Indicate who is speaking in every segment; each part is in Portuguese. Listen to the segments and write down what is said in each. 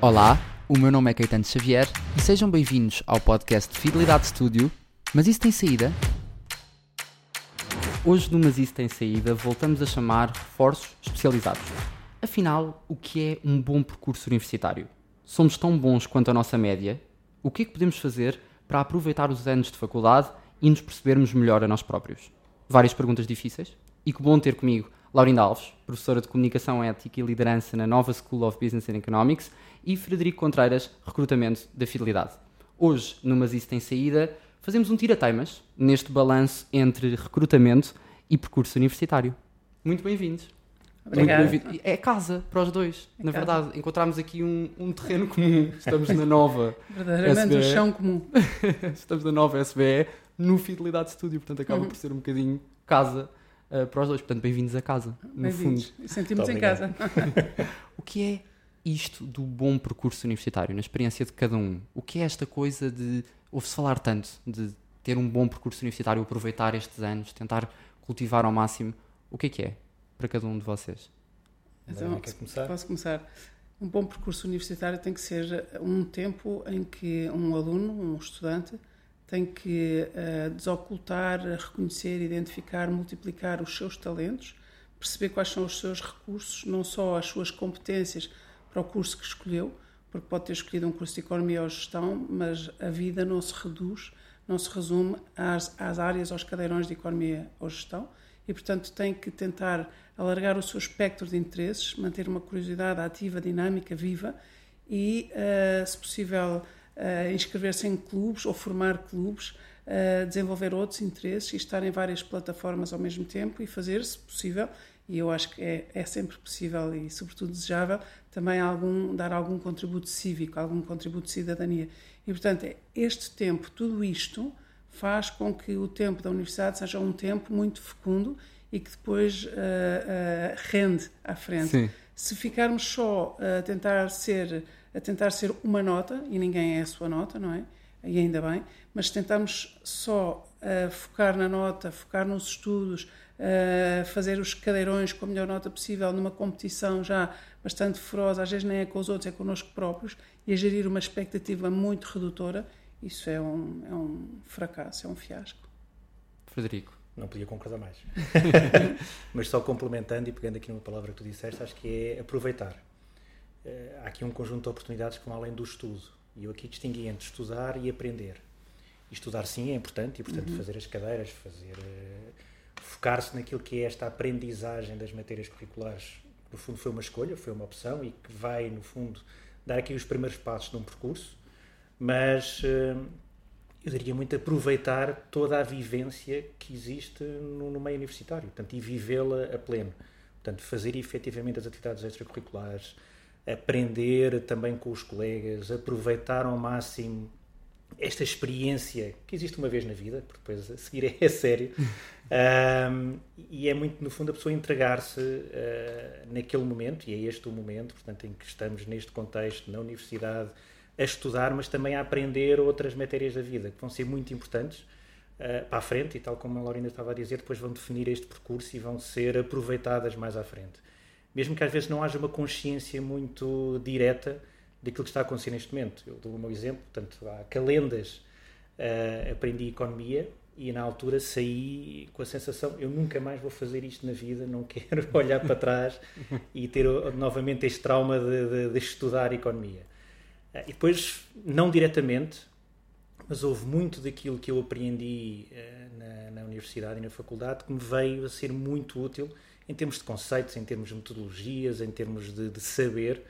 Speaker 1: Olá, o meu nome é Caetano Xavier e sejam bem-vindos ao podcast de Fidelidade Studio. Mas isso tem saída? Hoje no Mas Isso Tem Saída voltamos a chamar reforços especializados. Afinal, o que é um bom percurso universitário? Somos tão bons quanto a nossa média? O que é que podemos fazer para aproveitar os anos de faculdade e nos percebermos melhor a nós próprios? Várias perguntas difíceis? E que bom ter comigo Laurinda Alves, professora de Comunicação Ética e Liderança na Nova School of Business and Economics, e Frederico Contreiras, Recrutamento da Fidelidade. Hoje, no Mas Isso Tem Saída, fazemos um tira-teimas neste balanço entre recrutamento e percurso universitário. Muito bem-vindos.
Speaker 2: Obrigada.
Speaker 1: Bem é casa para os dois,
Speaker 2: É
Speaker 1: na
Speaker 2: casa.
Speaker 1: verdade. Encontramos aqui um, um terreno comum. Estamos na nova
Speaker 2: Verdadeiramente um
Speaker 1: SBE.
Speaker 2: chão comum.
Speaker 1: Estamos na nova SBE no Fidelidade Studio, portanto acaba
Speaker 2: Uhum.
Speaker 1: por ser um bocadinho casa uh, para os dois. Portanto, bem-vindos a casa, no fundo.
Speaker 2: Bem-vindos. Sentimos em casa.
Speaker 1: O que é isto do bom percurso universitário, na experiência de cada um? O que é esta coisa de. Ouve-se falar tanto de ter um bom percurso universitário, aproveitar estes anos, tentar cultivar ao máximo. O que é que é para cada um de vocês?
Speaker 2: Então,
Speaker 3: quer começar?
Speaker 2: Posso começar? Um bom percurso universitário tem que ser um tempo em que um aluno, um estudante, tem que eh, desocultar, reconhecer, identificar, multiplicar os seus talentos, perceber quais são os seus recursos, não só as suas competências para o curso que escolheu, porque pode ter escolhido um curso de Economia ou Gestão, mas a vida não se reduz, não se resume às, às áreas, aos cadeirões de Economia ou Gestão, e, portanto, tem que tentar alargar o seu espectro de interesses, manter uma curiosidade ativa, dinâmica, viva e, eh, se possível, eh, inscrever-se em clubes ou formar clubes, eh, desenvolver outros interesses e estar em várias plataformas ao mesmo tempo e fazer, se possível, e eu acho que é, é sempre possível e, sobretudo, desejável, também algum, dar algum contributo cívico, algum contributo de cidadania. E, portanto, é este tempo, tudo isto, faz com que o tempo da universidade seja um tempo muito fecundo e que depois eh, eh, rende à frente.
Speaker 1: Sim.
Speaker 2: Se ficarmos só a tentar ser a tentar ser uma nota e ninguém é a sua nota, não é? E ainda bem, mas se tentarmos só a focar na nota, focar nos estudos, a fazer os cadeirões com a melhor nota possível numa competição já bastante feroz, às vezes nem é com os outros, é connosco próprios, e a gerir uma expectativa muito redutora, isso é um, é um fracasso, é um fiasco.
Speaker 1: Frederico.
Speaker 3: Não podia concordar mais. Mas só complementando e pegando aqui numa palavra que tu disseste, acho que é aproveitar. Eh, há aqui um conjunto de oportunidades que vão além do estudo. E eu aqui distingui entre estudar e aprender. E estudar sim é importante, e portanto fazer as cadeiras, fazer eh, focar-se naquilo que é esta aprendizagem das matérias curriculares. No fundo foi uma escolha, foi uma opção e que vai, no fundo, dar aqui os primeiros passos de um percurso. Mas eh, eu diria muito aproveitar toda a vivência que existe no, no meio universitário, portanto, e vivê-la a pleno. Portanto, fazer efetivamente as atividades extracurriculares, aprender também com os colegas, aproveitar ao máximo esta experiência que existe uma vez na vida, porque depois a seguir é sério, Um, e é muito, no fundo, a pessoa entregar-se uh, naquele momento, e é este o momento, portanto, em que estamos neste contexto, na universidade, a estudar, mas também a aprender outras matérias da vida, que vão ser muito importantes uh, para a frente, e tal como a Laurinda estava a dizer, depois vão definir este percurso e vão ser aproveitadas mais à frente. Mesmo que às vezes não haja uma consciência muito direta daquilo que está a acontecer neste momento. Eu dou o meu exemplo, portanto, há calendas, uh, aprendi economia, e na altura saí com a sensação eu nunca mais vou fazer isto na vida não quero olhar para trás e ter novamente este trauma de, de, de, estudar economia e depois não diretamente mas houve muito daquilo que eu aprendi na, na universidade e na faculdade que me veio a ser muito útil em termos de conceitos em termos de metodologias em termos de, de saber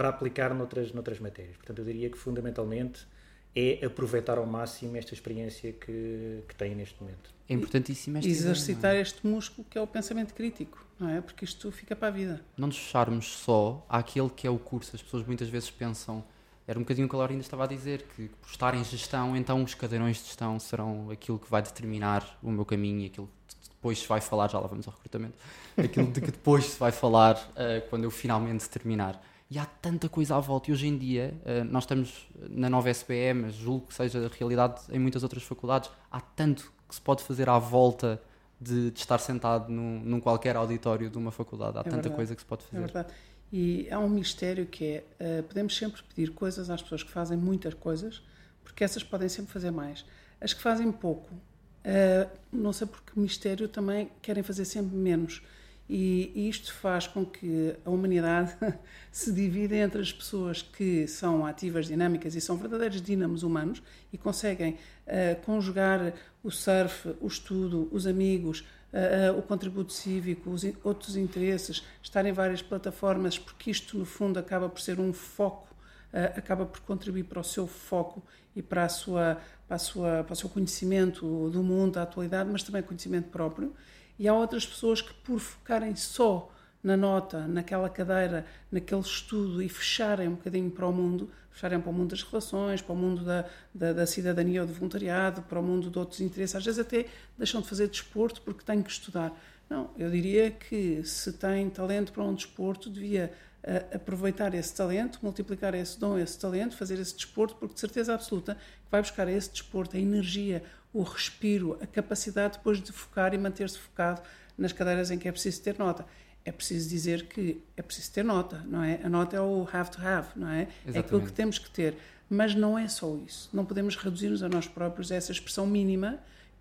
Speaker 3: para aplicar noutras, noutras matérias portanto eu diria que fundamentalmente é aproveitar ao máximo esta experiência que, que têm neste momento.
Speaker 1: É importantíssimo esta
Speaker 2: Exercitar
Speaker 1: ideia,
Speaker 2: é? este músculo que é o pensamento crítico, não é? Porque isto fica para a vida.
Speaker 1: Não nos fecharmos só àquele que é o curso. As pessoas muitas vezes pensam, era um bocadinho o que a Laurinda estava a dizer, que por estar em gestão, então os cadeirões de gestão serão aquilo que vai determinar o meu caminho e aquilo que depois se vai falar, já lá vamos ao recrutamento, aquilo de que depois se vai falar uh, quando eu finalmente terminar. E há tanta coisa à volta. E hoje em dia, nós estamos na nova SPE, mas julgo que seja realidade em muitas outras faculdades. Há tanto que se pode fazer à volta de, de estar sentado num, num, qualquer auditório de uma faculdade. Há
Speaker 2: é
Speaker 1: tanta
Speaker 2: verdade.
Speaker 1: coisa que se pode fazer.
Speaker 2: É verdade. E há um mistério que é: uh, podemos sempre pedir coisas às pessoas que fazem muitas coisas, porque essas podem sempre fazer mais. As que fazem pouco, uh, não sei porque mistério também querem fazer sempre menos. E, isto faz com que a humanidade se divida entre as pessoas que são ativas, dinâmicas e são verdadeiros dínamos humanos e conseguem uh, conjugar o surf, o estudo, os amigos, uh, o contributo cívico, os outros interesses, estar em várias plataformas, porque isto, no fundo, acaba por ser um foco, uh, acaba por contribuir para o seu foco e para, a sua, para, a sua, para o seu conhecimento do mundo, da atualidade, mas também conhecimento próprio. E há outras pessoas que, por focarem só na nota, naquela cadeira, naquele estudo e fecharem um bocadinho para o mundo, fecharem para o mundo das relações, para o mundo da, da, da, cidadania ou do voluntariado, para o mundo de outros interesses, às vezes até deixam de fazer desporto porque têm que estudar. Não, eu diria que se tem talento para um desporto, devia uh, aproveitar esse talento, multiplicar esse dom, esse talento, fazer esse desporto, porque de certeza absoluta que vai buscar esse desporto, a energia, o respiro, a capacidade depois de focar e manter-se focado nas cadeiras em que é preciso ter nota é preciso dizer que é preciso ter nota, não é? A nota é o have to have, não é? Exatamente. É aquilo que temos que ter. Mas não é só isso. Não podemos reduzir-nos a nós próprios a essa expressão mínima,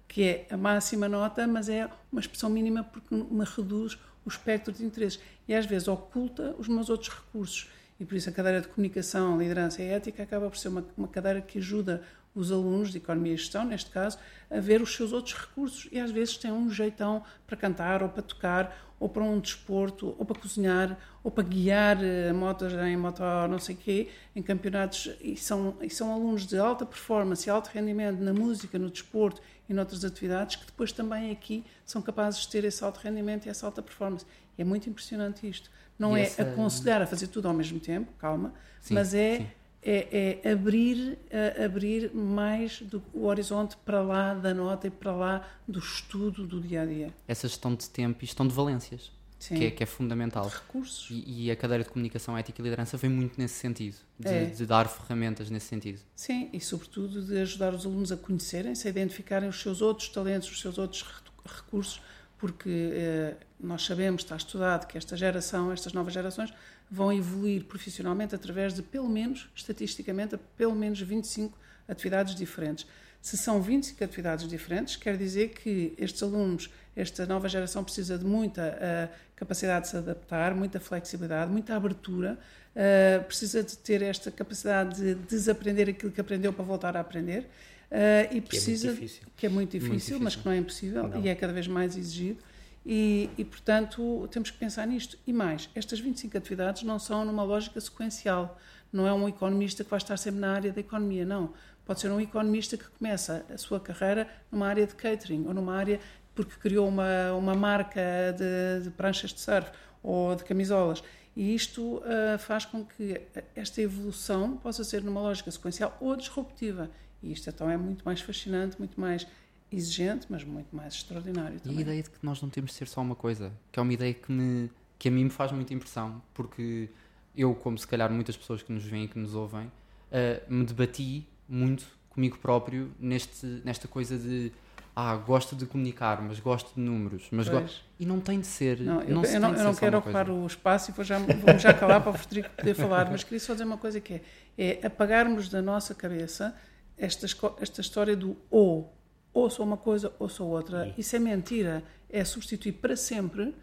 Speaker 2: que é a máxima nota, mas é uma expressão mínima porque me reduz o espectro de interesses. E às vezes oculta os meus outros recursos. E por isso a cadeira de comunicação, liderança e ética acaba por ser uma, uma cadeira que ajuda os alunos de Economia e Gestão, neste caso, a ver os seus outros recursos e às vezes têm um jeitão para cantar ou para tocar ou para um desporto ou para cozinhar ou para guiar uh, motos em moto não sei quê, em campeonatos e são, e são alunos de alta performance e alto rendimento na música, no desporto e noutras atividades que depois também aqui são capazes de ter esse alto rendimento e essa alta performance. E é muito impressionante isto. Não e é essa... aconselhar a fazer tudo ao mesmo tempo, calma, sim, mas é sim é, é abrir, uh, abrir mais do, o horizonte para lá da nota e para lá do estudo do dia a dia.
Speaker 1: Essa gestão de tempo e gestão de valências, que é, que é, fundamental.
Speaker 2: Recursos.
Speaker 1: E, e, a cadeira de comunicação ética e liderança vem muito nesse sentido, de, é. de, dar ferramentas nesse sentido.
Speaker 2: Sim, e sobretudo de ajudar os alunos a conhecerem-se, a identificarem os seus outros talentos, os seus outros recursos, porque eh, nós sabemos, está estudado, que esta geração, estas novas gerações, vão evoluir profissionalmente através de, pelo menos, estatisticamente, pelo menos 25 atividades diferentes. Se são 25 atividades diferentes, quer dizer que estes alunos, esta nova geração precisa de muita uh, capacidade de se adaptar, muita flexibilidade, muita abertura, uh, precisa de ter esta capacidade de desaprender aquilo que aprendeu para voltar a aprender. Uh, e precisa,
Speaker 3: que é muito difícil,
Speaker 2: que é muito difícil, muito difícil. mas que não é impossível não. e é cada vez mais exigido. E, e, portanto, temos que pensar nisto. E mais, estas 25 atividades não são numa lógica sequencial. Não é um economista que vai estar sempre na área da economia, não. Pode ser um economista que começa a sua carreira numa área de catering ou numa área porque criou uma, uma marca de, de pranchas de surf ou de camisolas. E isto uh, faz com que esta evolução possa ser numa lógica sequencial ou disruptiva. E isto então é muito mais fascinante, muito mais exigente, mas muito mais extraordinário também.
Speaker 1: E a ideia de que nós não temos de ser só uma coisa, que é uma ideia que, me, que a mim me faz muita impressão, porque eu, como se calhar muitas pessoas que nos veem e que nos ouvem, uh, me debati muito comigo próprio neste, nesta coisa de ah, gosto de comunicar, mas gosto de números, mas gosto... e não tem de ser.
Speaker 2: Não,
Speaker 1: eu, não,
Speaker 2: eu não, eu não quero ocupar coisa. o espaço e vou já, vou já calar para o Frederico poder falar, mas queria só dizer uma coisa que é, é apagarmos da nossa cabeça esta, esta história do ou ou sou uma coisa ou sou outra. E. Isso é mentira. É substituir para sempre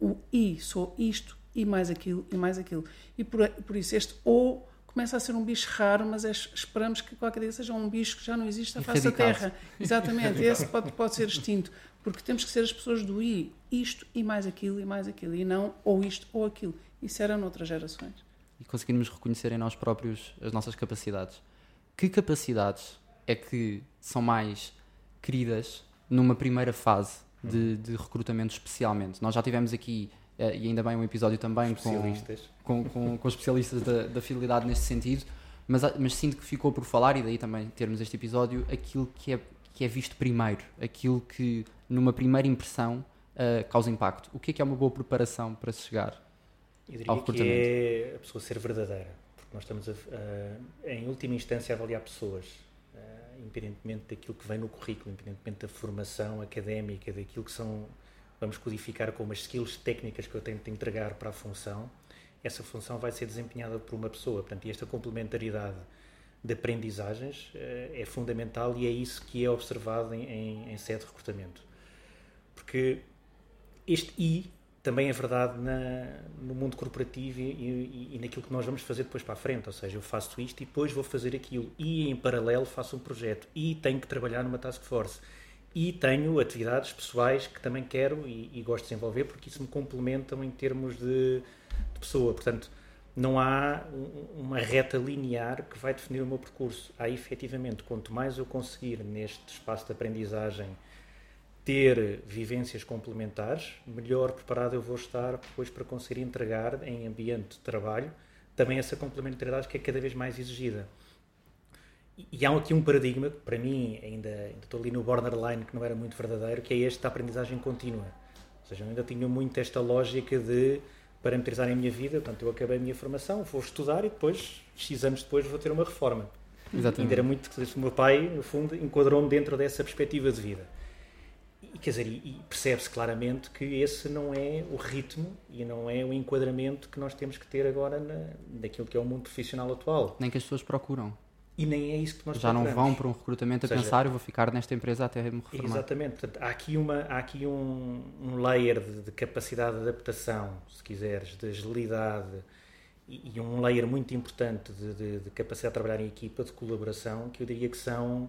Speaker 2: o i, sou isto e mais aquilo e mais aquilo. E por, por isso este ou começa a ser um bicho raro, mas é, esperamos que qualquer dia seja um bicho que já não existe à face da Terra. Exatamente, esse pode, pode ser extinto. Porque temos que ser as pessoas do i, isto e mais aquilo e mais aquilo, e não ou isto ou aquilo. Isso era noutras gerações.
Speaker 1: E conseguirmos reconhecer em nós próprios as nossas capacidades. Que capacidades é que são mais queridas numa primeira fase de, de recrutamento especialmente. Nós já tivemos aqui, uh, e ainda bem um episódio também com, com, com, com especialistas da, da fidelidade nesse sentido, mas, mas sinto que ficou por falar, e daí também termos este episódio, aquilo que é, que é visto primeiro, aquilo que numa primeira impressão uh, causa impacto. O que é que é uma boa preparação para se chegar
Speaker 3: Eu diria ao recrutamento? Que é a pessoa ser verdadeira, nós estamos a, a, em última instância a avaliar pessoas independentemente daquilo que vem no currículo, independentemente da formação académica, daquilo que são, vamos codificar como as skills técnicas que eu tenho de entregar para a função, essa função vai ser desempenhada por uma pessoa. Portanto, esta complementaridade de aprendizagens uh, é fundamental e é isso que é observado em, em, em sede de recrutamento. Porque este I também é verdade na, no mundo corporativo e, e, e, naquilo que nós vamos fazer depois para a frente. Ou seja, eu faço isto e depois vou fazer aquilo. E em paralelo faço um projeto. E tenho que trabalhar numa task force. E tenho atividades pessoais que também quero e, e gosto de desenvolver porque isso me complementam em termos de, de pessoa. Portanto, não há uma reta linear que vai definir o meu percurso. Há efetivamente, quanto mais eu conseguir neste espaço de aprendizagem ter vivências complementares, melhor preparado eu vou estar depois para conseguir entregar em ambiente de trabalho também essa complementaridade que é cada vez mais exigida. E há aqui um paradigma que para mim ainda, ainda estou ali no borderline que não era muito verdadeiro, que é este da aprendizagem contínua. Ou seja, eu ainda tinha muito esta lógica de parametrizar a minha vida, portanto eu acabei a minha formação, vou estudar e depois, X anos depois, vou ter uma reforma. Exatamente. Ainda era muito, o meu pai, no fundo, enquadrou-me dentro dessa perspectiva de vida. E, quer dizer, e percebe-se claramente que esse não é o ritmo e não é o enquadramento que nós temos que ter agora na, naquilo que é o mundo profissional atual.
Speaker 1: Nem que as pessoas procuram.
Speaker 3: E nem é isso que nós
Speaker 1: Já procuramos. não vão para um recrutamento a seja, pensar, eu vou ficar nesta empresa até me reformar.
Speaker 3: Exatamente. Portanto, há aqui, uma, há aqui um, um layer de, de, capacidade de adaptação, se quiseres, de agilidade e, e um layer muito importante de, de, de capacidade de trabalhar em equipa, de colaboração, que eu diria que são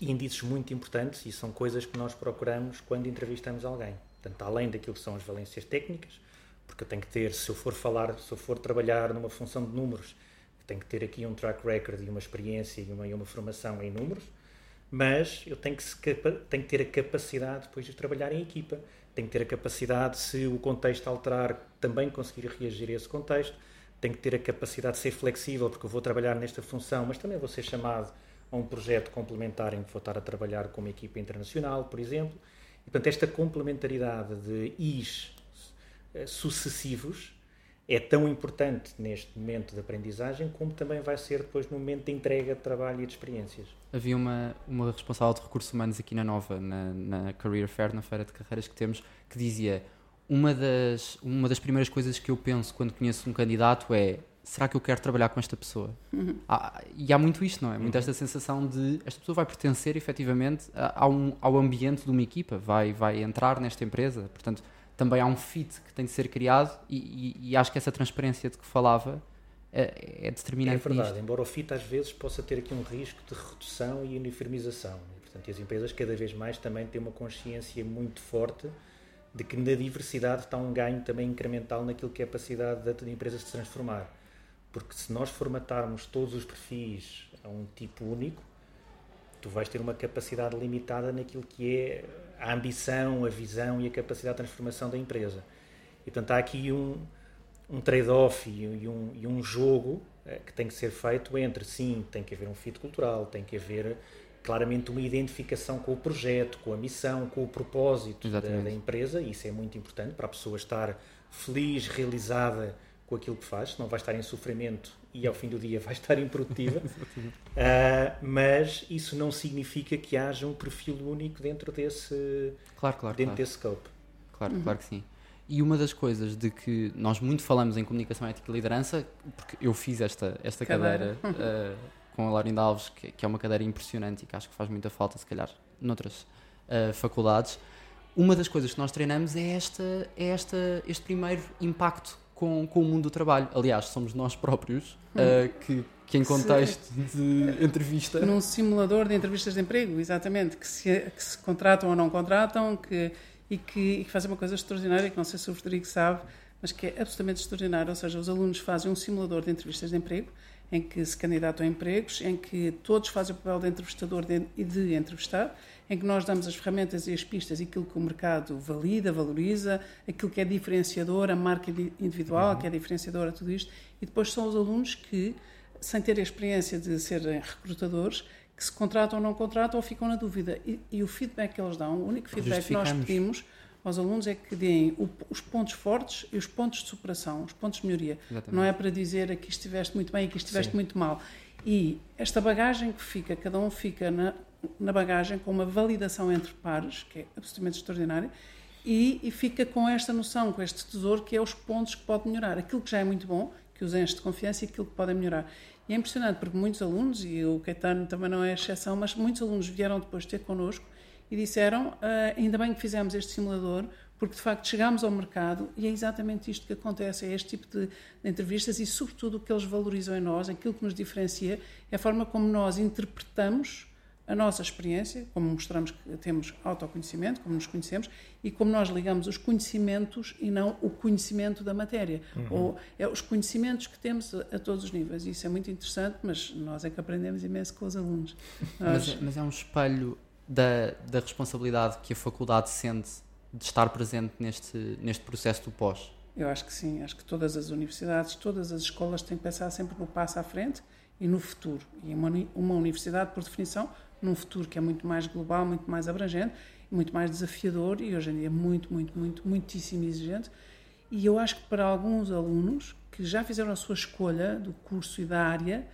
Speaker 3: índices muito importantes e são coisas que nós procuramos quando entrevistamos alguém. Portanto, além daquilo que são as valências técnicas, porque eu tenho que ter, se eu for falar, se eu for trabalhar numa função de números, tenho que ter aqui um track record e uma experiência e uma, e uma formação em números, mas eu tenho que, tenho que ter a capacidade depois de trabalhar em equipa, tenho que ter a capacidade, se o contexto alterar, também conseguir reagir a esse contexto, tenho que ter a capacidade de ser flexível, porque eu vou trabalhar nesta função, mas também vou ser chamado a um projeto complementar em que vou estar a trabalhar com uma equipa internacional, por exemplo. E, portanto, esta complementaridade de Is eh, sucessivos é tão importante neste momento de aprendizagem como também vai ser depois no momento de entrega de trabalho e de experiências.
Speaker 1: Havia uma, uma responsável de recursos humanos aqui na Nova, na, na Career Fair, na feira de carreiras que temos, que dizia uma das, uma das primeiras coisas que eu penso quando conheço um candidato é será que eu quero trabalhar com esta pessoa? Uhum. Há, e há muito isto, não é? Muito uhum. esta sensação de esta pessoa vai pertencer efetivamente ao, ao ambiente de uma equipa, vai, vai entrar nesta empresa, portanto também há um fit que tem de ser criado e, e, e acho que essa transparência de que falava é, é determinante.
Speaker 3: É verdade, nisto. embora o fit às vezes possa ter aqui um risco de redução e uniformização. E, portanto, as empresas cada vez mais também têm uma consciência muito forte de que na diversidade está um ganho também incremental naquilo que é a capacidade da empresa de se transformar. Porque se nós formatarmos todos os perfis a um tipo único, tu vais ter uma capacidade limitada naquilo que é a ambição, a visão e a capacidade de transformação da empresa. E portanto há aqui um, um trade-off e, um, e um jogo eh, que tem que ser feito entre, sim, tem que haver um fit cultural, tem que haver claramente uma identificação com o projeto, com a missão, com o propósito da, da, empresa, e isso é muito importante para a pessoa estar feliz, realizada com aquilo que faz, não vai estar em sofrimento e ao fim do dia vai estar improdutiva. uh, mas isso não significa que haja um perfil único dentro desse,
Speaker 1: claro, claro,
Speaker 3: dentro
Speaker 1: claro.
Speaker 3: desse scope.
Speaker 1: Claro, uhum. claro que sim. E uma das coisas de que nós muito falamos em comunicação ética e liderança, porque eu fiz esta, esta cadeira, cadeira uh, com a Laurinda Alves, que, que, é uma cadeira impressionante e que acho que faz muita falta, se calhar, noutras uh, faculdades. Uma das coisas que nós treinamos é, esta, é esta, este primeiro impacto com, com o mundo do trabalho. Aliás, somos nós próprios uh, que, que, em contexto de entrevista.
Speaker 2: Num simulador de entrevistas de emprego, exatamente, que se, que se contratam ou não contratam que, e, que, e que fazem uma coisa extraordinária, que não sei se o Frederico sabe, mas que é absolutamente extraordinário. Ou seja, os alunos fazem um simulador de entrevistas de emprego em que se candidatam a empregos, em que todos fazem o papel de entrevistador e de, entrevistar em que nós damos as ferramentas e as pistas e aquilo que o mercado valida, valoriza, aquilo que é diferenciador, a marca individual, uhum. que é diferenciadora, tudo isto, e depois são os alunos que, sem ter a experiência de serem recrutadores, que se contratam ou não contratam ou ficam na dúvida. E, e o feedback que eles dão, o único feedback que nós pedimos aos alunos é que deem o, os pontos fortes e os pontos de superação, os pontos de melhoria. Exatamente. Não é para dizer aqui estiveste muito bem, aqui estiveste Sim. muito mal. E esta bagagem que fica, cada um fica na, na bagagem com uma validação entre pares, que é absolutamente extraordinária, e, e, fica com esta noção, com este tesouro, que é os pontos que pode melhorar. Aquilo que já é muito bom, que os enche de confiança e aquilo que podem melhorar. E é impressionante, porque muitos alunos, e o Caetano também não é exceção, mas muitos alunos vieram depois ter connosco e disseram: ah, ainda bem que fizemos este simulador, porque de facto chegámos ao mercado e é exatamente isto que acontece, é este tipo de, de, entrevistas e sobretudo o que eles valorizam em nós, aquilo que nos diferencia é a forma como nós interpretamos a nossa experiência, como mostramos que temos autoconhecimento, como nos conhecemos e como nós ligamos os conhecimentos e não o conhecimento da matéria, uhum. ou é os conhecimentos que temos a, a, todos os níveis. Isso é muito interessante, mas nós é que aprendemos imenso com os alunos.
Speaker 1: Nós... Mas, mas, é um espelho da, da responsabilidade que a faculdade sente de estar presente neste, neste processo do pós?
Speaker 2: Eu acho que sim, acho que todas as universidades, todas as escolas têm que pensar sempre no passo à frente e no futuro. E uma, uma universidade, por definição, num futuro que é muito mais global, muito mais abrangente, muito mais desafiador e hoje em dia muito, muito, muito, muitíssimo exigente. E eu acho que para alguns alunos que já fizeram a sua escolha do curso e da área,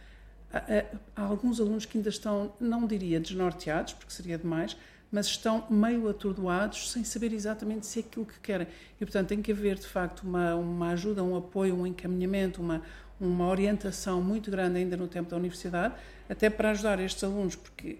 Speaker 2: há, há alguns alunos que ainda estão, não diria desnorteados, porque seria demais, mas estão meio atordoados sem saber exatamente se é aquilo que querem. E, portanto, tem que haver, de facto, uma, uma ajuda, um apoio, um encaminhamento, uma, uma orientação muito grande ainda no tempo da universidade, até para ajudar estes alunos, porque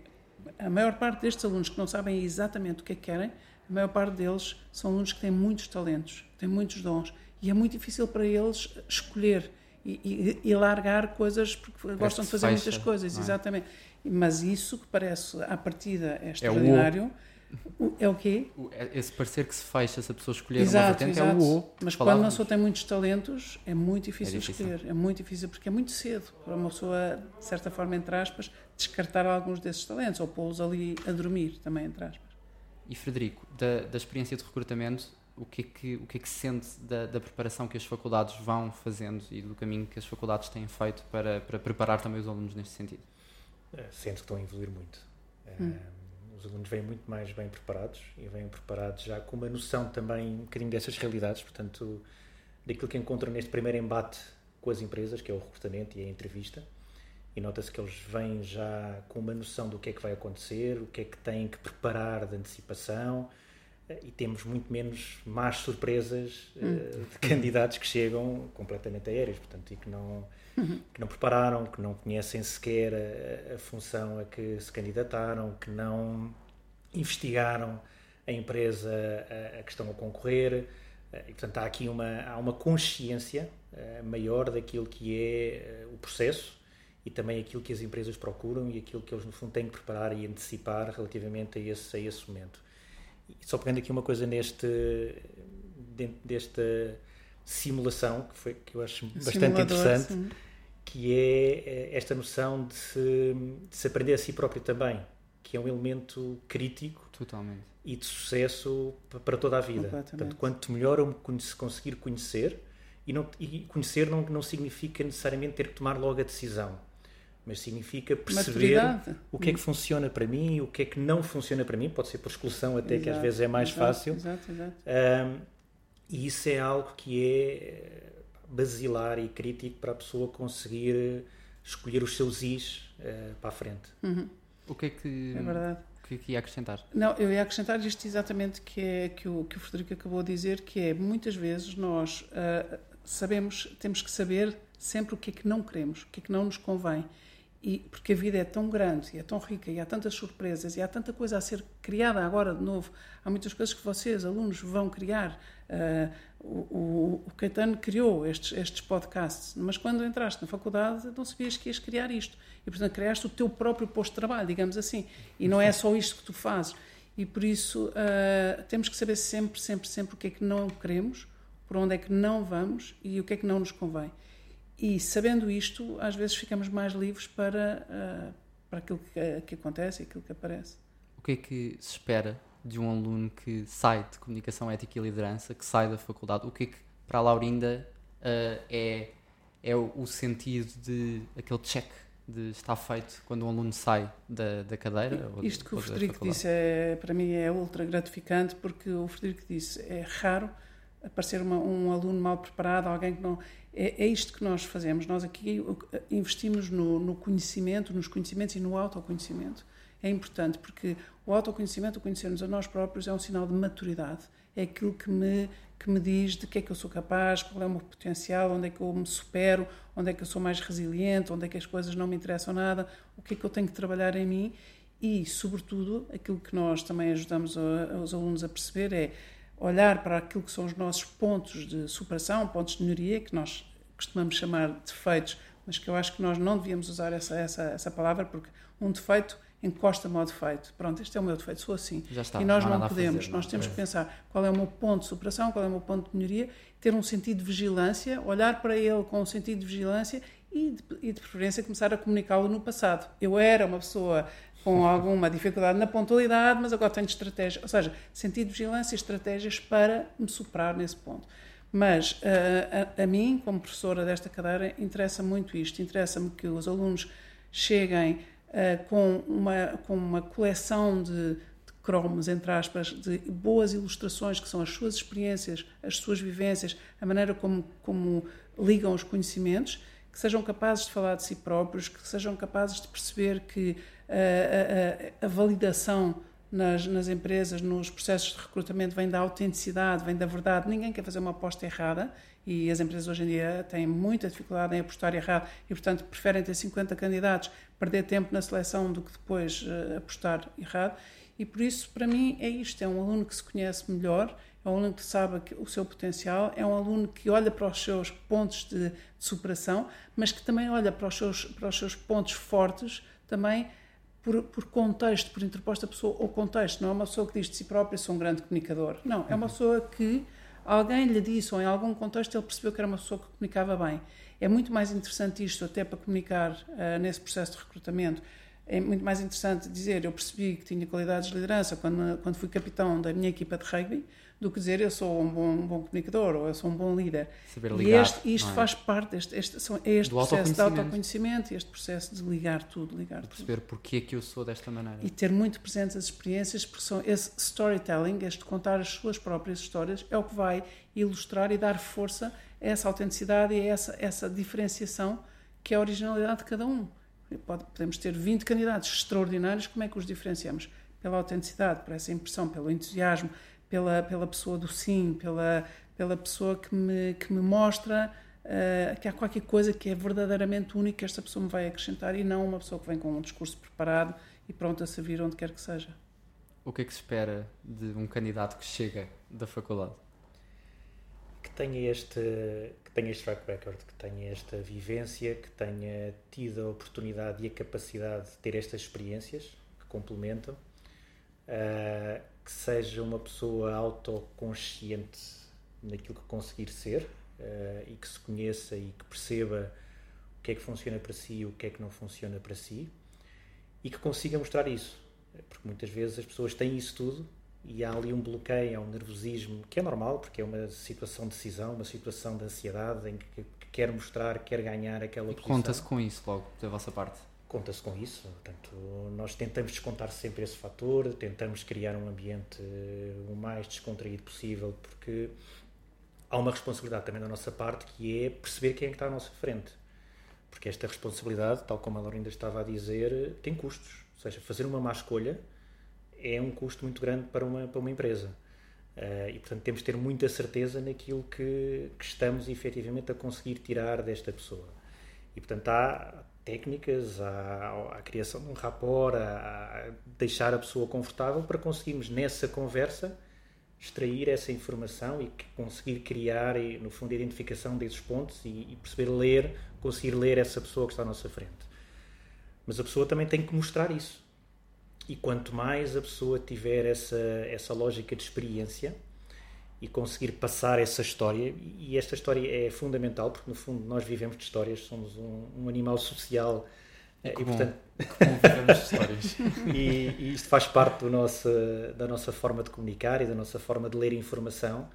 Speaker 2: a maior parte destes alunos que não sabem exatamente o que é que querem, a maior parte deles são alunos que têm muitos talentos, têm muitos dons, e é muito difícil para eles escolher e, e, e largar coisas porque gostam de fazer fecha, muitas coisas, é? exatamente. Mas isso que parece à partida é extraordinário. É o, é o quê?
Speaker 1: É esse parecer que se fecha se a pessoa escolher exato, uma vertente exato. é o O.
Speaker 2: Mas quando uma pessoa tem muitos talentos, é muito difícil, é difícil, escolher. É muito difícil porque é muito cedo para uma pessoa, de certa forma, entre aspas, descartar alguns desses talentos ou pô-los ali a dormir, também, entre aspas.
Speaker 1: E Frederico, da, da experiência de recrutamento, o que é que, o que, é que sente da, da, preparação que as faculdades vão fazendo e do caminho que as faculdades têm feito para, para preparar também os alunos neste sentido?
Speaker 3: É, sente que estão a evoluir muito. Hum. É, os alunos vêm muito mais bem preparados e vêm preparados já com uma noção também um bocadinho dessas realidades, portanto, daquilo que encontram neste primeiro embate com as empresas, que é o recrutamento e a entrevista. E nota-se que eles vêm já com uma noção do que é que vai acontecer, o que é que têm que preparar de antecipação, e temos muito menos más surpresas hum. uh, de candidatos que chegam completamente aéreos, portanto, e que não, uhum. que não prepararam, que não conhecem sequer a, a, função a que se candidataram, que não investigaram a empresa a, a que estão a concorrer. Uh, e, portanto, há aqui uma, há uma consciência uh, maior daquilo que é o processo e também aquilo que as empresas procuram e aquilo que eles, no fundo, têm que preparar e antecipar relativamente a esse, a esse momento. E só pegando aqui uma coisa neste dentro desta simulação que foi que eu acho bastante interessante sim. que é, é esta noção de se, de se, aprender a si próprio também que é um elemento crítico
Speaker 1: Totalmente.
Speaker 3: e de sucesso para toda a vida portanto quanto melhor eu conseguir conhecer e, não, e conhecer não, não significa necessariamente ter que tomar logo a decisão mas significa perceber Maturidade. o que é que funciona para mim, o que é que não funciona para mim, pode ser por exclusão até, exato, que às vezes é mais
Speaker 2: exato,
Speaker 3: fácil.
Speaker 2: Exato, exato.
Speaker 3: Um, e isso é algo que é basilar e crítico para a pessoa conseguir escolher os seus is uh, para a frente.
Speaker 2: Uhum.
Speaker 1: O que é que. É verdade. Que, é que ia acrescentar?
Speaker 2: Não, eu ia acrescentar isto exatamente que é que o, que o Frederico acabou de dizer, que é muitas vezes nós uh, sabemos, temos que saber sempre o que é que não queremos, o que é que não nos convém. E, porque a vida é tão grande e é tão rica e há tantas surpresas e há tanta coisa a ser criada agora de novo. Há muitas coisas que vocês, alunos, vão criar. Uh, o, o, Caetano criou estes, estes podcasts, mas quando entraste na faculdade não sabias que ias criar isto. E, portanto, criaste o teu próprio posto de trabalho, digamos assim. E não é só isto que tu fazes. E por isso uh, temos que saber sempre, sempre, sempre o que é que não queremos, por onde é que não vamos e o que é que não nos convém. E sabendo isto, às vezes ficamos mais livres para, uh, para aquilo que, que acontece e aquilo que aparece.
Speaker 1: O que é que se espera de um aluno que sai de Comunicação Ética e Liderança, que sai da faculdade? O que é que, para a Laurinda, uh, é, é o, sentido de aquele check de estar feito quando um aluno sai da, da cadeira?
Speaker 2: Isto que o Frederico disse, é, para mim, é ultra gratificante, porque o Frederico disse, é raro aparecer uma, um aluno mal preparado, alguém que não é, é, isto que nós fazemos. Nós aqui investimos no, no, conhecimento, nos conhecimentos e no autoconhecimento. É importante porque o autoconhecimento, o conhecermos a nós próprios, é um sinal de maturidade, é aquilo que me, que me diz de que é que eu sou capaz, qual é o meu potencial, onde é que eu me supero, onde é que eu sou mais resiliente, onde é que as coisas não me interessam nada, o que é que eu tenho que trabalhar em mim e, sobretudo, aquilo que nós também ajudamos os alunos a perceber é olhar para aquilo que são os nossos pontos de superação, pontos de melhoria, que nós costumamos chamar de defeitos, mas que eu acho que nós não devíamos usar essa, essa, essa palavra, porque um defeito encosta-me ao defeito. Pronto, este é o meu defeito, sou assim.
Speaker 1: Está,
Speaker 2: e nós
Speaker 1: não,
Speaker 2: não podemos,
Speaker 1: fazer,
Speaker 2: nós temos é. que pensar qual é o meu ponto de superação, qual é o meu ponto de melhoria, ter um sentido de vigilância, olhar para ele com um sentido de vigilância e de, e de preferência começar a comunicá-lo no passado. Eu era uma pessoa com alguma dificuldade na pontualidade, mas agora tenho estratégia, ou seja, sentido de vigilância e estratégias para me superar nesse ponto. Mas uh, a, a, mim, como professora desta cadeira, interessa muito isto. Interessa-me que os alunos cheguem uh, com, uma, com uma coleção de, de cromos, entre aspas, de boas ilustrações, que são as suas experiências, as suas vivências, a maneira como, como ligam os conhecimentos, que sejam capazes de falar de si próprios, que sejam capazes de perceber que a, a, a validação nas, nas, empresas, nos processos de recrutamento, vem da autenticidade, vem da verdade. Ninguém quer fazer uma aposta errada e as empresas hoje em dia têm muita dificuldade em apostar errado e, portanto, preferem ter 50 candidatos, perder tempo na seleção do que depois uh, apostar errado. E por isso, para mim, é isto: é um aluno que se conhece melhor, é um aluno que sabe o seu potencial, é um aluno que olha para os seus pontos de, de superação, mas que também olha para os seus, para os seus pontos fortes também por, por, contexto, por interposta pessoa ou contexto. Não é uma pessoa que diz de si própria sou um grande comunicador. Não, é uma pessoa que alguém lhe disse ou em algum contexto ele percebeu que era uma pessoa que comunicava bem. É muito mais interessante isto até para comunicar uh, nesse processo de recrutamento. É muito mais interessante dizer eu percebi que tinha qualidades de liderança quando, quando fui capitão da minha equipa de rugby do que dizer eu sou um bom, um bom comunicador ou eu sou um bom líder.
Speaker 1: Saber ligar,
Speaker 2: e este, isto é? faz parte deste este, é este
Speaker 1: Do
Speaker 2: processo de autoconhecimento e este processo de ligar tudo, ligar de
Speaker 1: perceber tudo. porque é que eu sou desta maneira.
Speaker 2: E ter muito presentes as experiências, porque são esse storytelling, este contar as suas próprias histórias, é o que vai ilustrar e dar força a essa autenticidade e a essa, essa diferenciação que é a originalidade de cada um. Pode, podemos ter 20 candidatos extraordinários, como é que os diferenciamos? Pela autenticidade, por essa impressão, pelo entusiasmo, pela, pela pessoa do sim, pela, pela pessoa que me, que me mostra uh, que há qualquer coisa que é verdadeiramente única que esta pessoa me vai acrescentar e não uma pessoa que vem com um discurso preparado e pronto a servir onde quer que seja.
Speaker 1: O que é que se espera de um candidato que chega da faculdade?
Speaker 3: Que tenha este, que tenha este track record, que tenha esta vivência, que tenha tido a oportunidade e a capacidade de ter estas experiências que complementam. Uh, que seja uma pessoa autoconsciente naquilo que conseguir ser uh, e que se conheça e que perceba o que é que funciona para si e o que é que não funciona para si e que consiga mostrar isso. Porque muitas vezes as pessoas têm isso tudo e há ali um bloqueio, há um nervosismo, que é normal, porque é uma situação de decisão, uma situação de ansiedade em que, que quer mostrar, quer ganhar aquela e posição.
Speaker 1: Conta-se com isso logo, da vossa parte?
Speaker 3: Conta-se com isso. Portanto, nós tentamos descontar sempre esse fator, tentamos criar um ambiente eh, o mais descontraído possível, porque há uma responsabilidade também da nossa parte que é perceber quem é que está à nossa frente. Porque esta responsabilidade, tal como a Laurinda estava a dizer, tem custos. Ou seja, fazer uma má escolha é um custo muito grande para uma, para uma empresa. Uh, e, portanto, temos de ter muita certeza naquilo que, que estamos efetivamente a conseguir tirar desta pessoa. E, portanto, há, técnicas, à, à criação de um rapport, a, deixar a pessoa confortável para conseguirmos nessa conversa extrair essa informação e conseguir criar, no fundo, a identificação desses pontos e, e, perceber ler, conseguir ler essa pessoa que está à nossa frente. Mas a pessoa também tem que mostrar isso. E quanto mais a pessoa tiver essa, essa lógica de experiência, e conseguir passar essa história. E esta história é fundamental, porque no fundo nós vivemos de histórias, somos um, um animal social.
Speaker 1: E, e portanto, vivemos histórias.
Speaker 3: e, e, isto faz parte do nosso, da nossa forma de comunicar e da nossa forma de ler informação.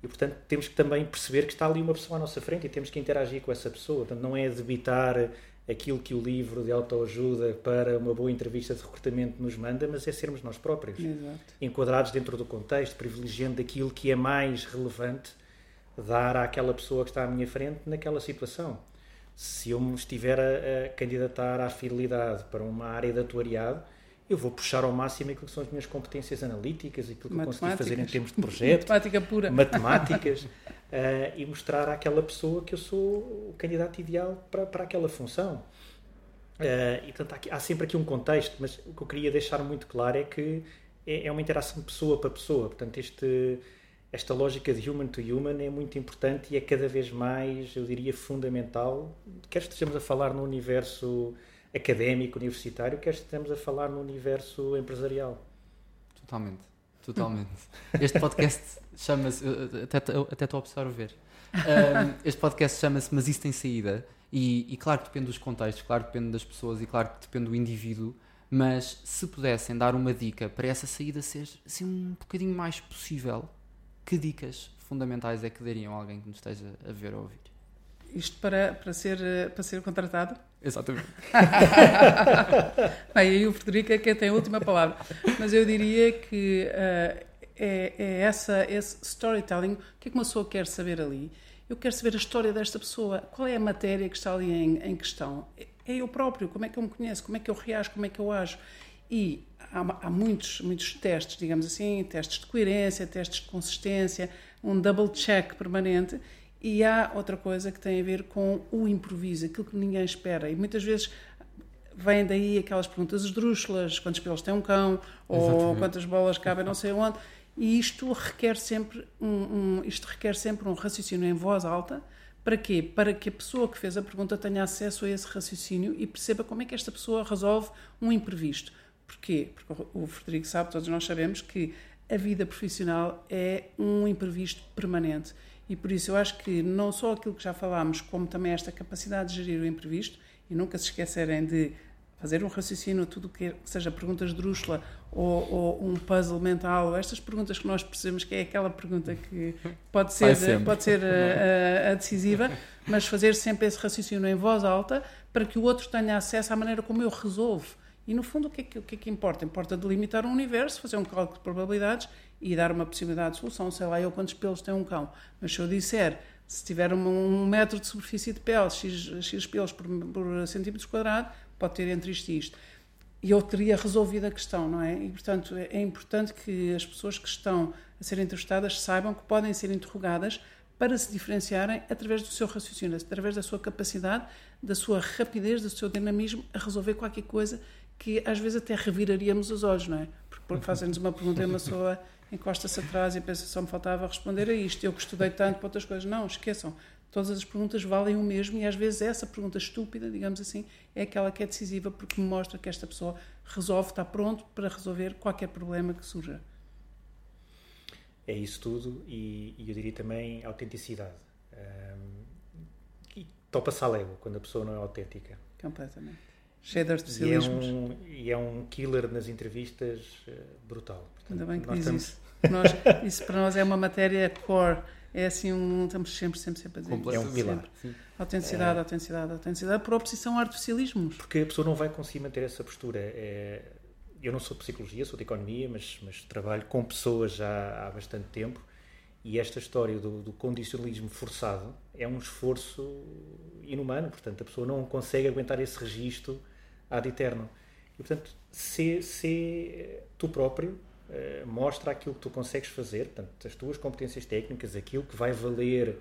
Speaker 3: E portanto temos que também perceber que está ali uma pessoa à nossa frente e temos que interagir com essa pessoa. Portanto, não é debitar aquilo que o livro de autoajuda para uma boa entrevista de recrutamento nos manda, mas é sermos nós próprios,
Speaker 2: Exato.
Speaker 3: enquadrados dentro do contexto, privilegiando aquilo que é mais relevante dar àquela pessoa que está à minha frente naquela situação. Se eu me estiver a, a candidatar à fidelidade para uma área de atuariado, eu vou puxar ao máximo aquilo que são as minhas competências analíticas, aquilo que eu consegui fazer em termos de projeto,
Speaker 2: matemática pura,
Speaker 3: matemáticas, uh, e mostrar àquela pessoa que eu sou o candidato ideal para, para aquela função. Uh, e portanto, há, há, sempre aqui um contexto, mas o que eu queria deixar muito claro é que é, é uma interação pessoa para pessoa. Portanto, este, esta lógica de human to human é muito importante e é cada vez mais, eu diria, fundamental, quer estejamos a falar no universo académico, universitário, quer estejamos a falar no universo empresarial.
Speaker 1: Totalmente, totalmente. Este podcast chama-se, até, estou a observar. Um, este podcast chama-se Mas Isso Tem Saída. E, e, claro que depende dos contextos, claro que depende das pessoas e claro que depende do indivíduo. Mas se pudessem dar uma dica para essa saída ser assim, um bocadinho mais possível, que dicas fundamentais é que dariam a alguém que nos esteja a ver ou a ouvir?
Speaker 2: Isto para, para, ser, para ser contratado?
Speaker 1: Exatamente.
Speaker 2: Bem, aí o Frederico é quem tem a última palavra. Mas eu diria que uh, é, é, essa, esse storytelling. O que é que uma pessoa quer saber ali? Eu quero saber a história desta pessoa. Qual é a matéria que está ali em, em questão? É, é eu próprio. Como é que eu me conheço? Como é que eu reajo? Como é que eu ajo? E há, há muitos, muitos testes, digamos assim, testes de coerência, testes de consistência, um double check permanente e há outra coisa que tem a ver com o improviso, aquilo que ninguém espera. E muitas vezes vêm daí aquelas perguntas esdrúxulas, quantos pelos tem um cão, Exatamente. ou quantas bolas cabem não sei onde. E isto requer sempre um, um, isto requer sempre um raciocínio em voz alta. Para quê? Para que a pessoa que fez a pergunta tenha acesso a esse raciocínio e perceba como é que esta pessoa resolve um imprevisto. Porquê? Porque o Frederico sabe, todos nós sabemos que a vida profissional é um imprevisto permanente e por isso eu acho que não só aquilo que já falámos, como também esta capacidade de gerir o imprevisto e nunca se esquecerem de fazer um raciocínio, tudo que seja perguntas de drúxula ou, ou, um puzzle mental, ou estas perguntas que nós percebemos que é aquela pergunta que pode ser, pode ser a, a, a, decisiva, mas fazer sempre esse raciocínio em voz alta para que o outro tenha acesso à maneira como eu resolvo. E no fundo, o que é que, o que, é que importa? Importa delimitar um universo, fazer um cálculo de probabilidades e dar uma possibilidade de solução. Sei lá eu quantos pelos tem um cão. Mas se eu disser, se tiver um, um metro de superfície de pele, x, x pelos por, por centímetros quadrado, pode ter entre isto e isto. E eu teria resolvido a questão, não é? E, portanto, é, é importante que as pessoas que estão a ser entrevistadas saibam que podem ser interrogadas para se diferenciarem através do seu raciocínio, através da sua capacidade, da sua rapidez, do seu dinamismo a resolver qualquer coisa que às vezes até reviraríamos os olhos, não é? Porque fazem-nos uma pergunta e uma pessoa encosta-se atrás e pensa só me faltava responder a isto, eu que estudei tanto para outras coisas. Não, esqueçam. Todas as perguntas valem o mesmo e às vezes essa pergunta estúpida, digamos assim, é aquela que é decisiva porque mostra que esta pessoa resolve, está pronto para resolver qualquer problema que surja.
Speaker 3: É isso tudo e, e eu diria também autenticidade. Um, e topa-se a quando a pessoa não é autêntica.
Speaker 2: Completamente. Cheio de especialismos.
Speaker 3: E é, um, e é um killer nas entrevistas uh, brutal.
Speaker 2: Ainda bem que diz estamos... isso. Nós, isso para nós é uma matéria core. É assim, um, estamos sempre, sempre, sempre a dizer.
Speaker 3: É um pilar.
Speaker 2: Autenticidade, é... autenticidade, autenticidade, por oposição a artificialismos.
Speaker 3: Porque a pessoa não vai conseguir manter essa postura. É... Eu não sou de psicologia, sou de economia, mas, mas trabalho com pessoas já há bastante tempo e esta história do, do, condicionalismo forçado é um esforço inumano, portanto, a pessoa não consegue aguentar esse registro ad eterno. E, portanto, ser, ser tu próprio uh, mostra aquilo que tu consegues fazer, portanto, as tuas competências técnicas, aquilo que vai valer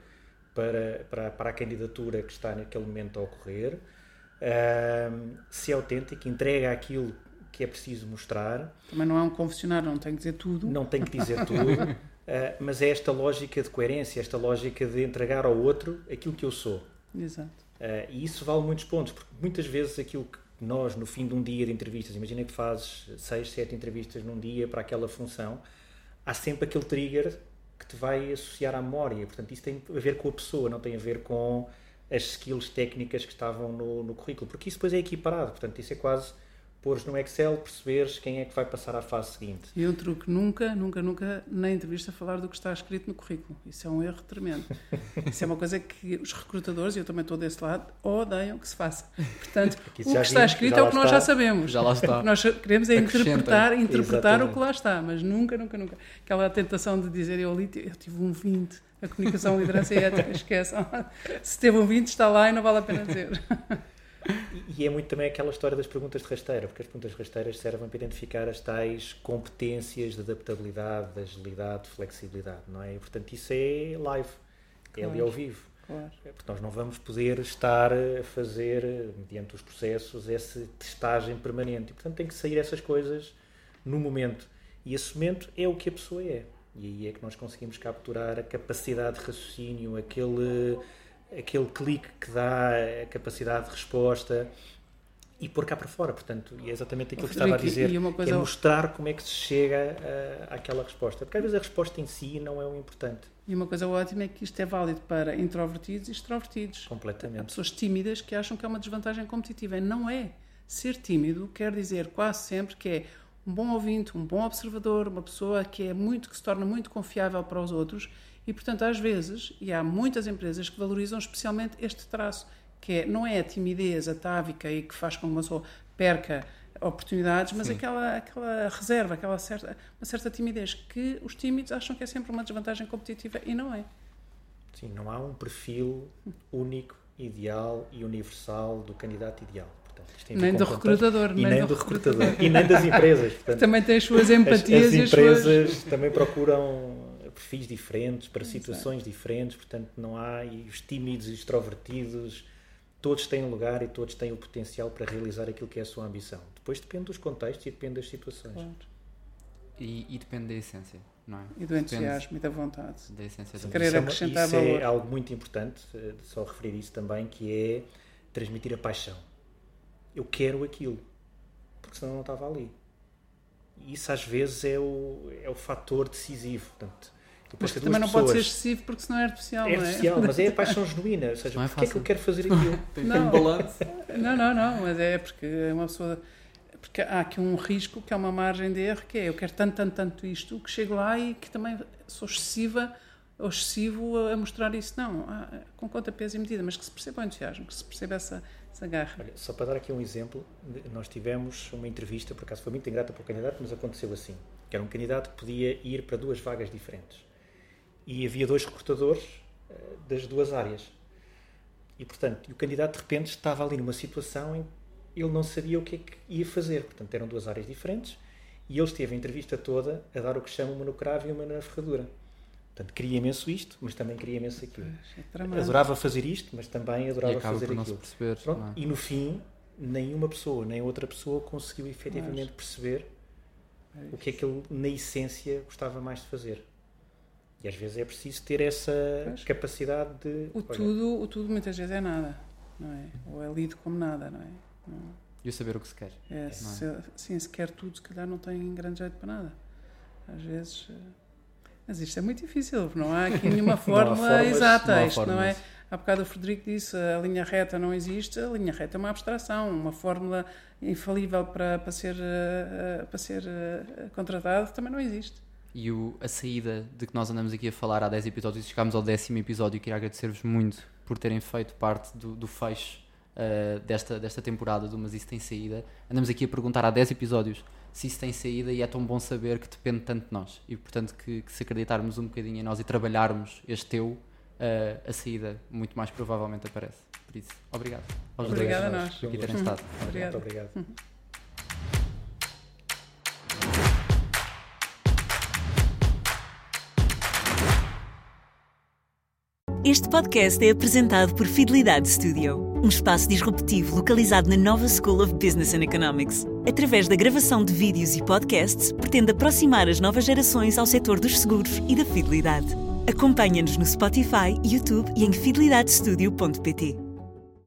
Speaker 3: para, para, para a candidatura que está naquele momento a ocorrer, uh, ser autêntico, entrega aquilo que é preciso mostrar.
Speaker 2: Também não é um confessionário, não tem que dizer tudo.
Speaker 3: Não tem que dizer tudo, uh, mas é esta lógica de coerência, esta lógica de entregar ao outro aquilo que eu sou.
Speaker 2: Exato.
Speaker 3: Uh, e isso vale muitos pontos, porque muitas vezes aquilo que nós, no fim de um dia de entrevistas, imagina que fazes seis, sete entrevistas num dia para aquela função, há sempre aquele trigger que te vai associar à memória. Portanto, isso tem a ver com a pessoa, não tem a ver com as skills técnicas que estavam no, no currículo, porque isso depois é equiparado. Portanto, isso é quase pôres no Excel, perceberes quem é que vai passar à fase seguinte.
Speaker 2: E um truque, nunca, nunca, nunca na entrevista falar do que está escrito no currículo. Isso é um erro tremendo. Isso é uma coisa que os recrutadores, e eu também estou desse lado, odeiam que se faça. Portanto, o que está escrito é o que nós já sabemos.
Speaker 1: Já lá está.
Speaker 2: nós queremos é interpretar, interpretar o que lá está, mas nunca, nunca, nunca. Aquela tentação de dizer, eu li, eu tive um 20, a comunicação, liderança e ética, esqueçam. Se teve um 20 está lá e não vale a pena dizer.
Speaker 3: E, e é muito também aquela história das perguntas de rasteira, porque as perguntas rasteiras servem para identificar as tais competências de adaptabilidade, de agilidade, de flexibilidade, não é? E, portanto, isso é live, é ali ao vivo.
Speaker 2: Claro.
Speaker 3: É, Porque nós não vamos poder estar a fazer, mediante os processos, essa testagem permanente. E, portanto, tem que sair essas coisas no momento. E esse momento é o que a pessoa é. E aí é que nós conseguimos capturar a capacidade de raciocínio, aquele, aquele clique que dá a capacidade de resposta e pôr cá para fora. Portanto, e é exatamente aquilo que estava a dizer, é mostrar como é que se chega a- àquela resposta. Porque às vezes a resposta em si não é o importante,
Speaker 2: E uma coisa ótima é que isto é válido para introvertidos e extrovertidos. Há
Speaker 3: completamente.
Speaker 2: pessoas tímidas que acham que é uma desvantagem competitiva. E Não é. Ser tímido quer dizer quase sempre que é um bom ouvinte, um bom observador, uma pessoa que é muito que se torna muito confiável para os outros e, portanto, às vezes, e há muitas empresas que valorizam especialmente este traço, que é, não é a timidez atávica e que faz com que uma pessoa perca oportunidades, mas aquela, aquela reserva, aquela certa, uma certa timidez que os tímidos acham que é sempre uma desvantagem competitiva e não é.
Speaker 3: Sim, não há um perfil único, ideal e universal do candidato ideal. Portanto,
Speaker 2: Nem do recrutador,
Speaker 3: E
Speaker 2: nem do
Speaker 3: do recrutador. E nem das empresas. Portanto,
Speaker 2: Também tem as suas
Speaker 3: as,
Speaker 2: empatias
Speaker 3: as
Speaker 2: e as suas...
Speaker 3: empresas também procuram perfis diferentes, para situações diferentes, portanto não há, e os tímidos e extrovertidos, todos têm lugar e todos têm o potencial para realizar aquilo que é a sua ambição. Depois depende dos contextos e depende das situações.
Speaker 2: Claro.
Speaker 1: E, e depende da essência, não é?
Speaker 2: E do entusiasmo e da vontade.
Speaker 1: Da essência
Speaker 2: Se
Speaker 1: da
Speaker 2: querer
Speaker 3: é
Speaker 2: acrescentar
Speaker 3: isso é
Speaker 2: valor.
Speaker 3: algo muito importante, eh, só referir isso também, que é transmitir a paixão. Eu quero aquilo, porque senão não estava ali. E isso às vezes é o, é o fator decisivo. Portanto,
Speaker 2: Mas que também não pode ser
Speaker 3: pessoas-
Speaker 2: excessivo porque senão é artificial,
Speaker 3: É
Speaker 2: não é?
Speaker 3: artificial, mas é a paixão genuína. Ou seja,
Speaker 1: Não é
Speaker 3: porque é que eu quero fazer aquilo?
Speaker 1: Tem
Speaker 2: Não.
Speaker 1: um balanço.
Speaker 2: Não, não, não, mas é porque uma pessoa. Porque há aqui um risco que é uma margem de erro, que é eu quero tanto, tanto, tanto isto, que chego lá e que também sou excessiva ou excessivo a mostrar isso. Não, com conta, peso e medida, mas que se perceba o entusiasmo, que se perceba essa, essa garra.
Speaker 3: Olha, só para dar aqui um exemplo, nós tivemos uma entrevista, por acaso foi muito ingrata para o candidato, mas aconteceu assim. Que era um candidato que podia ir para duas vagas diferentes. E havia dois recrutadores eh, das duas áreas. E, portanto, o candidato de repente estava ali numa situação em que ele não sabia o que é que ia fazer. Portanto, eram duas áreas diferentes e ele esteve a entrevista toda a dar o que chama uma no cravo e uma na ferradura. Portanto, queria imenso isto, mas também queria imenso aquilo.
Speaker 2: É.
Speaker 3: Adorava fazer isto, mas também adorava fazer aquilo.
Speaker 1: perceber.
Speaker 3: Pronto,
Speaker 1: é?
Speaker 3: E no fim, nenhuma pessoa, nem outra pessoa conseguiu efetivamente perceber o que é que ele, na essência, gostava mais de fazer. E às vezes é preciso ter essa
Speaker 2: Pois.
Speaker 3: capacidade de.
Speaker 2: O
Speaker 3: olha,
Speaker 2: tudo, o tudo muitas vezes é nada, não é? Ou é lido como nada, não é? Não-
Speaker 1: E o saber o que se quer.
Speaker 2: É,
Speaker 1: é?
Speaker 2: se, sim, se quer tudo, se calhar não tem grande jeito para nada. Às vezes. eh, Mas isto é muito difícil, porque não há aqui nenhuma fórmula
Speaker 3: fórmulas,
Speaker 2: exata.
Speaker 1: não há
Speaker 2: isto não é. Há bocado o Frederico disse a linha reta não existe, a linha reta é uma abstração, uma fórmula infalível para, para ser, eh, eh, para ser contratado também não existe.
Speaker 1: E o, a saída de que nós andamos aqui a falar há 10 episódios e chegámos ao décimo episódio, queria agradecer-vos muito por terem feito parte do, do fecho uh, desta, desta temporada do Mas Isso Tem Saída. Andamos aqui a perguntar há 10 episódios se isso tem saída e é tão bom saber que depende tanto de nós. E portanto que, que se acreditarmos um bocadinho em nós e trabalharmos este eu, uh, a saída muito mais provavelmente aparece. Por isso, obrigado. aos dois
Speaker 2: Obrigada a
Speaker 3: nós.
Speaker 1: por aqui terem estado.
Speaker 2: Obrigada.
Speaker 3: Muito obrigado.
Speaker 4: Este podcast é apresentado por Fidelidade Studio, um espaço disruptivo localizado na Nova School of Business and Economics. Através da gravação de vídeos e podcasts, pretende aproximar as novas gerações ao setor dos seguros e da fidelidade. Acompanha-nos no Spotify, YouTube e em fidelidadestudio.pt.